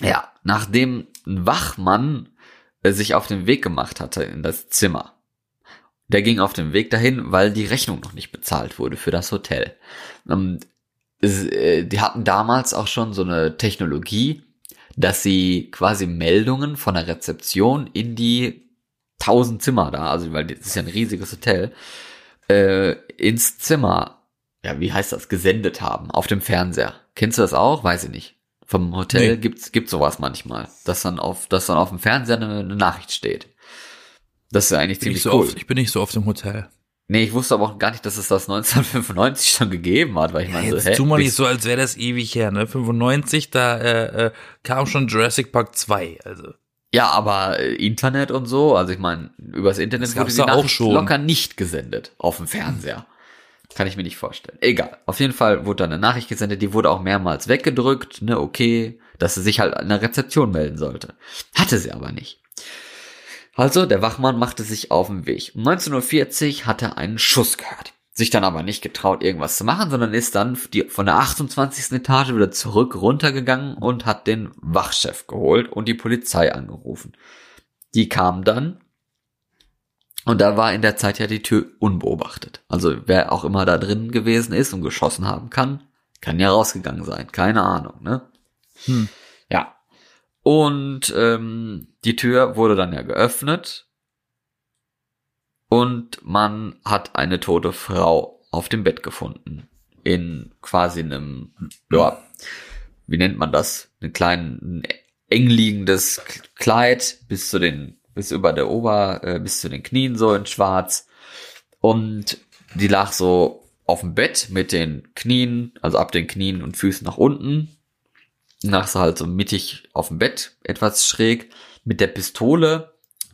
Ja, nachdem ein Wachmann äh, sich auf den Weg gemacht hatte in das Zimmer. Der ging auf den Weg dahin, weil die Rechnung noch nicht bezahlt wurde für das Hotel. Ähm, äh, die hatten damals auch schon so eine Technologie, dass sie quasi Meldungen von der Rezeption in die tausend Zimmer da, also weil das ist ja ein riesiges Hotel, äh, ins Zimmer, ja, wie heißt das, gesendet haben auf dem Fernseher. Kennst du das auch? Weiß ich nicht. Vom Hotel nee. gibt's gibt sowas manchmal, dass dann auf dass dann auf dem Fernseher eine, eine Nachricht steht. Das ist ja eigentlich ziemlich so cool. Oft, ich bin nicht so oft im Hotel. Nee, ich wusste aber auch gar nicht, dass es das 1995 schon gegeben hat, weil ich meine, ja, so, hä? Tu mal nicht so, als wäre das ewig her, ne? 95, da äh, äh, kam schon Jurassic Park 2, also. Ja, aber äh, Internet und so, also ich meine, übers Internet wurde die Nachricht schon. locker nicht gesendet auf dem Fernseher. Kann ich mir nicht vorstellen. Egal. Auf jeden Fall wurde da eine Nachricht gesendet, die wurde auch mehrmals weggedrückt, ne, okay, dass sie sich halt an der Rezeption melden sollte. Hatte sie aber nicht. Also, der Wachmann machte sich auf den Weg. Um 19.40 Uhr hat er einen Schuss gehört. Sich dann aber nicht getraut, irgendwas zu machen, sondern ist dann die, von der 28. Etage wieder zurück runtergegangen und hat den Wachchef geholt und die Polizei angerufen. Die kam dann und da war in der Zeit ja die Tür unbeobachtet. Also wer auch immer da drin gewesen ist und geschossen haben kann, kann ja rausgegangen sein. Keine Ahnung, ne? Hm. Ja, und ähm, die Tür wurde dann ja geöffnet und man hat eine tote Frau auf dem Bett gefunden. In quasi einem, ja, wie nennt man das? Ein kleinen, eng liegendes Kleid bis zu den, bis über der Ober, äh, bis zu den Knien so in schwarz. Und die lag so auf dem Bett mit den Knien, also ab den Knien und Füßen nach unten nach so halt so mittig auf dem Bett, etwas schräg, mit der Pistole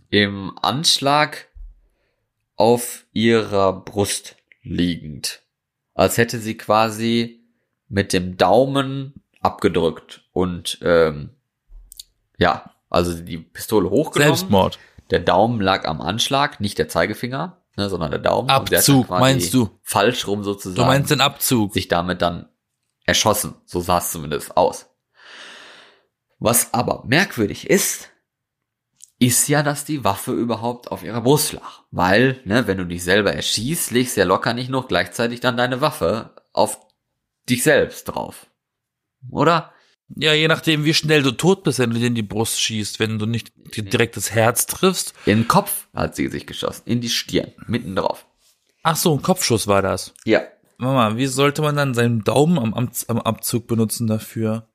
im Anschlag auf ihrer Brust liegend. Als hätte sie quasi mit dem Daumen abgedrückt und ähm, ja, also die Pistole hochgenommen. Selbstmord. Der Daumen lag am Anschlag, nicht der Zeigefinger, ne, sondern der Daumen. Abzug, meinst du? Falsch rum sozusagen. Du meinst den Abzug. Sich damit dann erschossen. So sah es zumindest aus. Was aber merkwürdig ist, ist ja, dass die Waffe überhaupt auf ihrer Brust lag. Weil, ne, wenn du dich selber erschießt, legst du ja locker nicht noch gleichzeitig dann deine Waffe auf dich selbst drauf. Oder? Ja, je nachdem, wie schnell du tot bist, wenn du dir in die Brust schießt, wenn du nicht direkt das Herz triffst. In den Kopf hat sie sich geschossen, in die Stirn, mitten drauf. Ach so, ein Kopfschuss war das. Ja. Mama, wie sollte man dann seinen Daumen am, am Abzug benutzen dafür?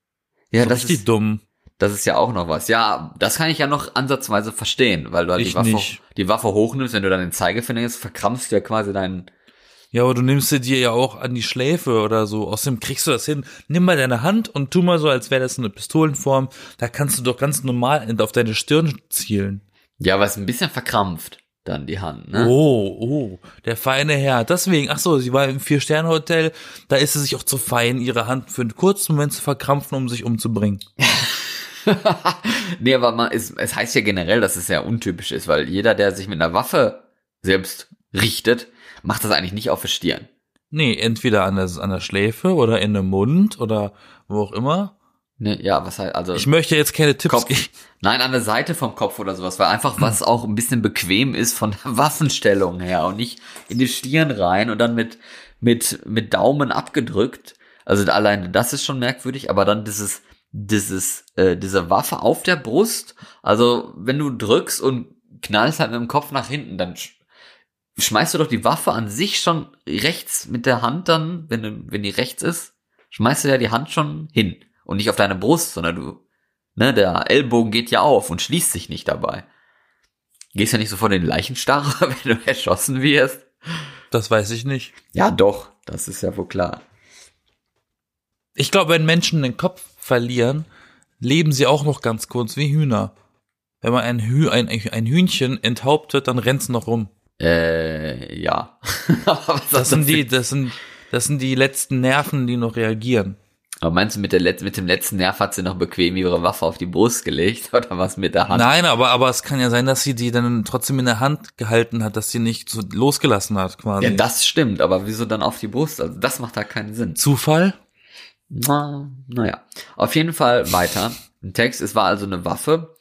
Ja, das, das ist dumm. Das ist ja auch noch was. Ja, das kann ich ja noch ansatzweise verstehen, weil du halt die Waffe, die Waffe hochnimmst, wenn du dann den Zeigefinger jetzt verkrampfst du ja quasi deinen. Ja, aber du nimmst sie dir ja auch an die Schläfe oder so. Außerdem kriegst du das hin. Nimm mal deine Hand und tu mal so, als wäre das eine Pistolenform. Da kannst du doch ganz normal auf deine Stirn zielen. Ja, aber es ist ein bisschen verkrampft. dann die Hand, ne? Oh, oh, der feine Herr. Deswegen, ach so, sie war im Vier-Sterne-Hotel, da ist es sich auch zu fein, ihre Hand für einen kurzen Moment zu verkrampfen, um sich umzubringen. nee, aber man, es, es heißt ja generell, dass es sehr untypisch ist, weil jeder, der sich mit einer Waffe selbst richtet, macht das eigentlich nicht auf der Stirn. Nee, entweder an der, an der Schläfe oder in den Mund oder wo auch immer. Ne, ja, was halt, also. Ich möchte jetzt keine Tipps Kopf. geben. Nein, an der Seite vom Kopf oder sowas, weil einfach was auch ein bisschen bequem ist von der Waffenstellung her und nicht in die Stirn rein und dann mit, mit, mit Daumen abgedrückt. Also allein das ist schon merkwürdig, aber dann dieses, dieses, äh, diese Waffe auf der Brust, also wenn du drückst und knallst halt mit dem Kopf nach hinten, dann schmeißt du doch die Waffe an sich schon rechts mit der Hand dann, wenn, du, wenn die rechts ist, schmeißt du ja die Hand schon hin und nicht auf deine Brust, sondern du, ne, der Ellbogen geht ja auf und schließt sich nicht dabei. Gehst ja nicht sofort in den Leichenstarre, wenn du erschossen wirst. Das weiß ich nicht. Ja, doch, das ist ja wohl klar. Ich glaube, wenn Menschen den Kopf verlieren, leben sie auch noch ganz kurz wie Hühner. Wenn man ein, Hü ein, ein Hühnchen enthauptet, dann rennt's noch rum. Äh, ja. Das sind die, das sind, das sind die letzten Nerven, die noch reagieren. Aber meinst du, mit, der Let mit dem letzten Nerv hat sie noch bequem ihre Waffe auf die Brust gelegt oder was mit der Hand? Nein, aber, aber es kann ja sein, dass sie die dann trotzdem in der Hand gehalten hat, dass sie nicht so losgelassen hat, quasi. Ja, das stimmt, aber wieso dann auf die Brust? Also das macht da keinen Sinn. Zufall? Na, naja. Auf jeden Fall weiter. Im Text, es war also eine Waffe,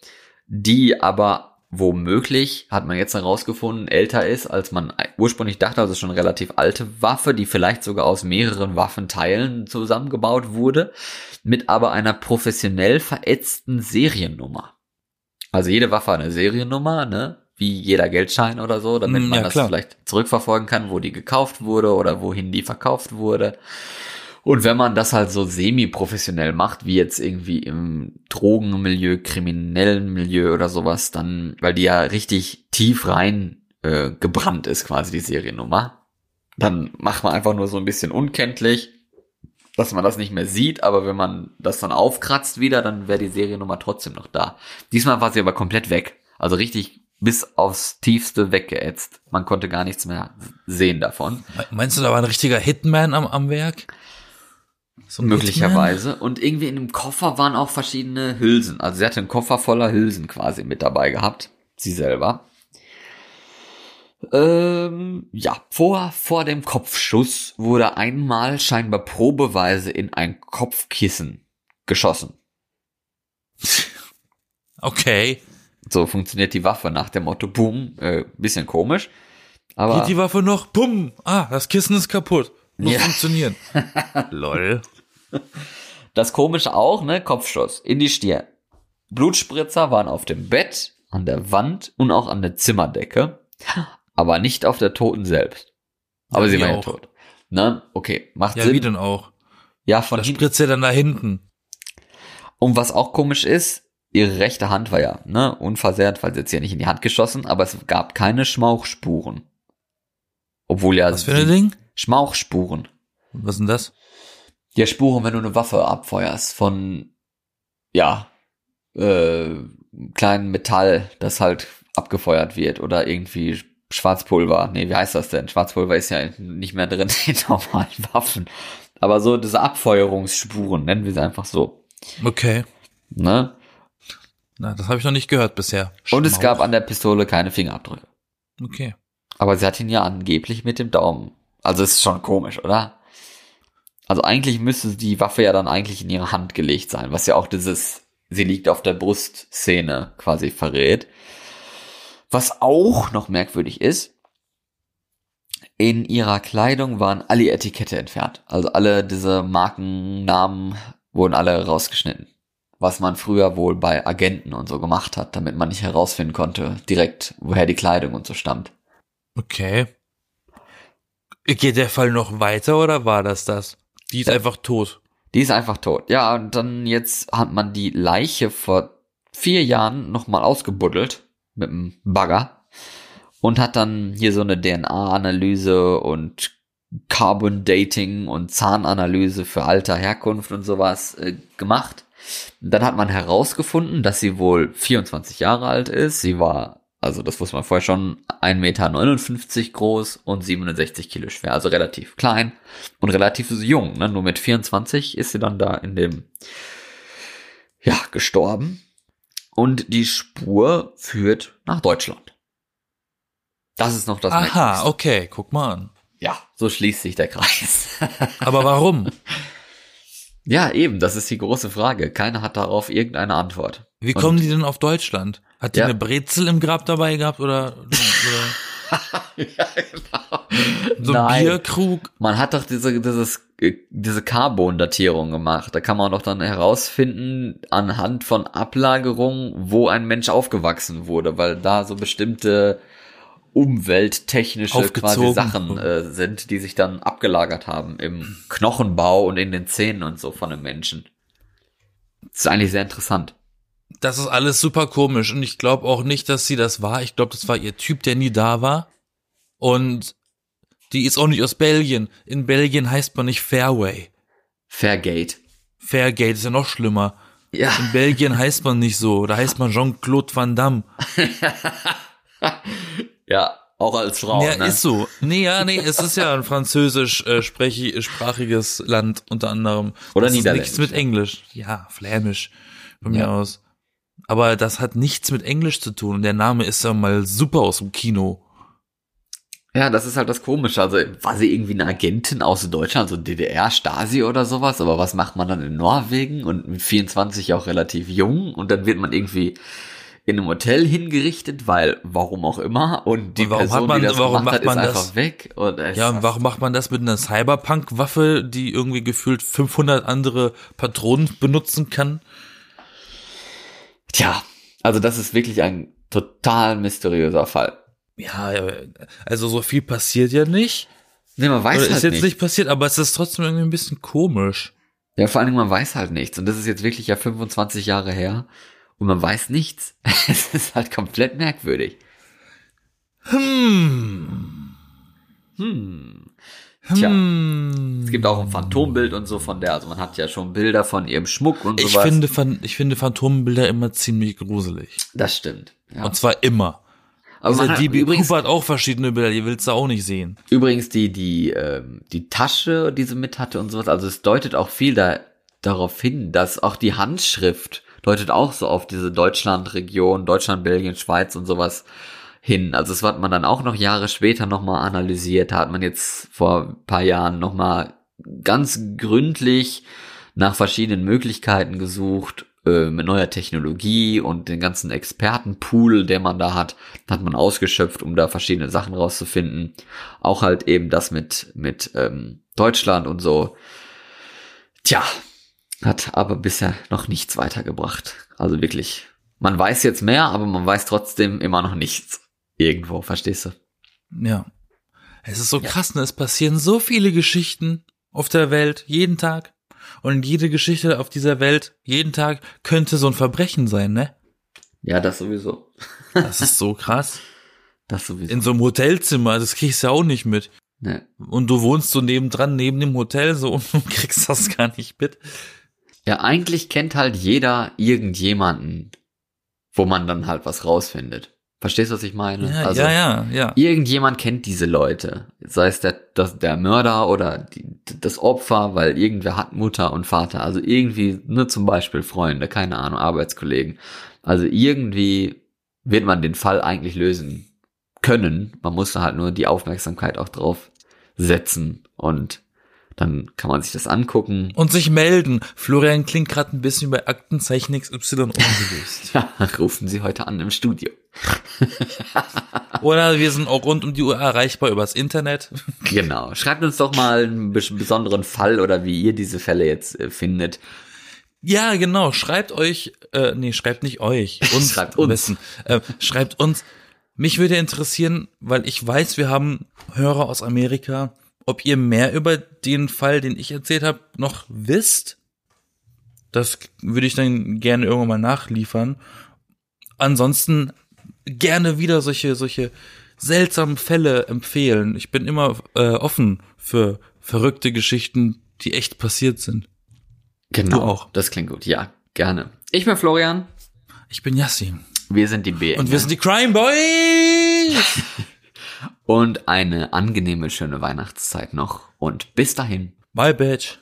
die aber womöglich, hat man jetzt herausgefunden, älter ist, als man ursprünglich dachte, also schon eine relativ alte Waffe, die vielleicht sogar aus mehreren Waffenteilen zusammengebaut wurde, mit aber einer professionell verätzten Seriennummer. Also jede Waffe hat eine Seriennummer, ne? Wie jeder Geldschein oder so, damit Mm, man ja, das vielleicht zurückverfolgen kann, wo die gekauft wurde oder wohin die verkauft wurde. Und wenn man das halt so semi-professionell macht, wie jetzt irgendwie im Drogenmilieu, kriminellen Milieu oder sowas, dann, weil die ja richtig tief rein äh, gebrannt ist, quasi die Seriennummer, dann macht man einfach nur so ein bisschen unkenntlich, dass man das nicht mehr sieht, aber wenn man das dann aufkratzt wieder, dann wäre die Seriennummer trotzdem noch da. Diesmal war sie aber komplett weg. Also richtig bis aufs Tiefste weggeätzt. Man konnte gar nichts mehr sehen davon. Meinst du, da war ein richtiger Hitman am, am Werk? So Möglicherweise. Und irgendwie in dem Koffer waren auch verschiedene Hülsen. Also sie hatte einen Koffer voller Hülsen quasi mit dabei gehabt. Sie selber. Ähm, ja, vor, vor dem Kopfschuss wurde einmal scheinbar probeweise in ein Kopfkissen geschossen. Okay. So funktioniert die Waffe nach dem Motto, boom, äh, bisschen komisch. Aber Geht die Waffe noch? Bumm. Ah, das Kissen ist kaputt. Muss Ja. funktionieren. Lol. Das komische auch, ne? Kopfschuss in die Stirn. Blutspritzer waren auf dem Bett, an der Wand und auch an der Zimmerdecke, aber nicht auf der Toten selbst. Aber Ja, sie wie war ja tot. Ne? Okay, macht Ja, wie Sinn. denn auch? Ja, von Das hinten. spritzt ja dann da hinten. Und was auch komisch ist, ihre rechte Hand war ja, ne, unversehrt, weil sie jetzt ja nicht in die Hand geschossen, aber es gab keine Schmauchspuren. Obwohl ja Was für ein Ding? Schmauchspuren. Was ist denn das? Ja, Spuren, wenn du eine Waffe abfeuerst von, ja, äh, kleinen Metall, das halt abgefeuert wird oder irgendwie Schwarzpulver. Nee, wie heißt das denn? Schwarzpulver ist ja nicht mehr drin in normalen Waffen. Aber so diese Abfeuerungsspuren, nennen wir sie einfach so. Okay. Ne? Na, das habe ich noch nicht gehört bisher. Und es Schmauch. gab an der Pistole keine Fingerabdrücke. Okay. Aber sie hat ihn ja angeblich mit dem Daumen. Also ist schon komisch, oder? Also eigentlich müsste die Waffe ja dann eigentlich in ihre Hand gelegt sein, was ja auch dieses sie liegt auf der Brust-Szene quasi verrät. Was auch noch merkwürdig ist, in ihrer Kleidung waren alle Etikette entfernt. Also alle diese Markennamen wurden alle rausgeschnitten. Was man früher wohl bei Agenten und so gemacht hat, damit man nicht herausfinden konnte, direkt, woher die Kleidung und so stammt. Okay. Geht der Fall noch weiter oder war das das? Die ist Ja. einfach tot. Die ist einfach tot. Ja, und dann jetzt hat man die Leiche vor vier Jahren nochmal ausgebuddelt mit einem Bagger und hat dann hier so eine DNA-Analyse und Carbon Dating und Zahnanalyse für Alter, Herkunft und sowas äh, gemacht. Dann hat man herausgefunden, dass sie wohl 24 Jahre alt ist. Sie war Also das wusste man vorher schon. 1,59 Meter groß und 67 Kilo schwer. Also relativ klein und relativ jung. Ne? Nur mit 24 ist sie dann da in dem, ja, gestorben. Und die Spur führt nach Deutschland. Das ist noch das Aha, Merkwürdigste. okay, guck mal an. Ja, so schließt sich der Kreis. Aber warum? ja, eben, das ist die große Frage. Keiner hat darauf irgendeine Antwort. Wie Und- kommen die denn auf Deutschland? Hat die Ja. eine Brezel im Grab dabei gehabt oder, oder ja, genau. so ein Bierkrug? Man hat doch diese, dieses, äh, diese Carbon-Datierung gemacht. Da kann man doch dann herausfinden, anhand von Ablagerungen, wo ein Mensch aufgewachsen wurde, weil da so bestimmte umwelttechnische quasi. Sachen äh, sind, die sich dann abgelagert haben im Knochenbau und in den Zähnen und so von einem Menschen. Das ist eigentlich sehr interessant. Das ist alles super komisch und ich glaube auch nicht, dass sie das war. Ich glaube, das war ihr Typ, der nie da war. Und die ist auch nicht aus Belgien. In Belgien heißt man nicht Fairway. Fairgate. Fairgate ist ja noch schlimmer. Ja. In Belgien heißt man nicht so. Da heißt man Jean-Claude Van Damme. Ja, auch als Frau. ja, ne? ist so. Nee, ja, nee, es ist ja ein französisch äh, Land unter anderem. Oder das ist Niederländisch, nichts mit. Englisch. Ja, flämisch von Ja. mir aus. Aber das hat nichts mit Englisch zu tun. Und der Name ist ja mal super aus dem Kino. Ja, das ist halt das Komische. Also war sie irgendwie eine Agentin aus Deutschland, so DDR, Stasi oder sowas. Aber was macht man dann in Norwegen und mit 24 auch relativ jung und dann wird man irgendwie in einem Hotel hingerichtet, weil warum auch immer und die Und warum Person, hat man- die das warum gemacht hat, macht man ist das? einfach weg. Und Ja, und warum macht man das mit einer Cyberpunk-Waffe, die irgendwie gefühlt 500 andere Patronen benutzen kann? Tja, also das ist wirklich ein total mysteriöser Fall. Ja, äh, also so viel passiert ja nicht. Nee, man weiß Oder halt ist jetzt nicht. nicht passiert, aber es ist trotzdem irgendwie ein bisschen komisch. Ja, vor allen Dingen, man weiß halt nichts. Und das ist jetzt wirklich ja 25 Jahre her. Und man weiß nichts. Es ist halt komplett merkwürdig. Hm. Hm. Tja. Hm. Es gibt auch ein Phantombild und so von der. Also man hat ja schon Bilder von ihrem Schmuck und Ich sowas. finde, ich finde Phantombilder immer ziemlich gruselig. das stimmt. Ja. Und zwar immer. Aber hat, DB übrigens, Cooper hat auch verschiedene Bilder, die willst du auch nicht sehen. übrigens die, die, ähm, die Tasche, die sie mit hatte und sowas. Also es deutet auch viel da, darauf hin, dass auch die Handschrift deutet auch so auf diese Deutschlandregion, Deutschland, Belgien, Schweiz und sowas hin. Also das hat man dann auch noch Jahre später nochmal analysiert. Da hat man jetzt vor ein paar Jahren nochmal ganz gründlich nach verschiedenen Möglichkeiten gesucht, äh, mit neuer Technologie und den ganzen Expertenpool, den man da hat, hat man ausgeschöpft, um da verschiedene Sachen rauszufinden. Auch halt eben das mit, mit ähm, Deutschland und so. Tja, hat aber bisher noch nichts weitergebracht. Also wirklich, man weiß jetzt mehr, aber man weiß trotzdem immer noch nichts. Irgendwo, verstehst du? Ja. Es ist so krass, ne? Es passieren so viele Geschichten auf der Welt, jeden Tag. Und jede Geschichte auf dieser Welt, jeden Tag, könnte so ein Verbrechen sein, ne? Ja, das sowieso. Das ist so krass. Das sowieso. In so einem Hotelzimmer, das kriegst du ja auch nicht mit. ne. Und du wohnst so nebendran, neben dem Hotel, so, und du kriegst das gar nicht mit. Ja, eigentlich kennt halt jeder irgendjemanden, wo man dann halt was rausfindet. Verstehst du, was ich meine? Ja, also, ja, ja, ja. Irgendjemand kennt diese Leute. Sei es der, das, der Mörder oder die, das Opfer, weil irgendwer hat Mutter und Vater. Also irgendwie, nur zum Beispiel Freunde, keine Ahnung, Arbeitskollegen. Also irgendwie wird man den Fall eigentlich lösen können. Man muss da halt nur die Aufmerksamkeit auch drauf setzen und dann kann man sich das angucken. Und sich melden. Florian klingt gerade ein bisschen bei Aktenzeichen XY ungelöst. Ja, rufen Sie heute an im Studio. Oder wir sind auch rund um die Uhr erreichbar übers Internet. Genau. Schreibt uns doch mal einen bes- besonderen Fall oder wie ihr diese Fälle jetzt äh, findet. Ja, genau. Schreibt euch, äh, nee, schreibt nicht euch. Uns. Schreibt uns. besten. Äh, schreibt uns. Mich würde interessieren, weil ich weiß, wir haben Hörer aus Amerika, ob ihr mehr über den Fall, den ich erzählt habe, noch wisst. Das würde ich dann gerne irgendwann mal nachliefern. Ansonsten gerne wieder solche, solche seltsamen Fälle empfehlen. Ich bin immer äh, offen für verrückte Geschichten, die echt passiert sind. Genau. Du auch. Das klingt gut. Ja, gerne. Ich bin Florian. Ich bin Yassin. Wir sind die B. Und wir sind die Crime Boys. Und eine angenehme, schöne Weihnachtszeit noch. Und bis dahin. Bye, Bitch.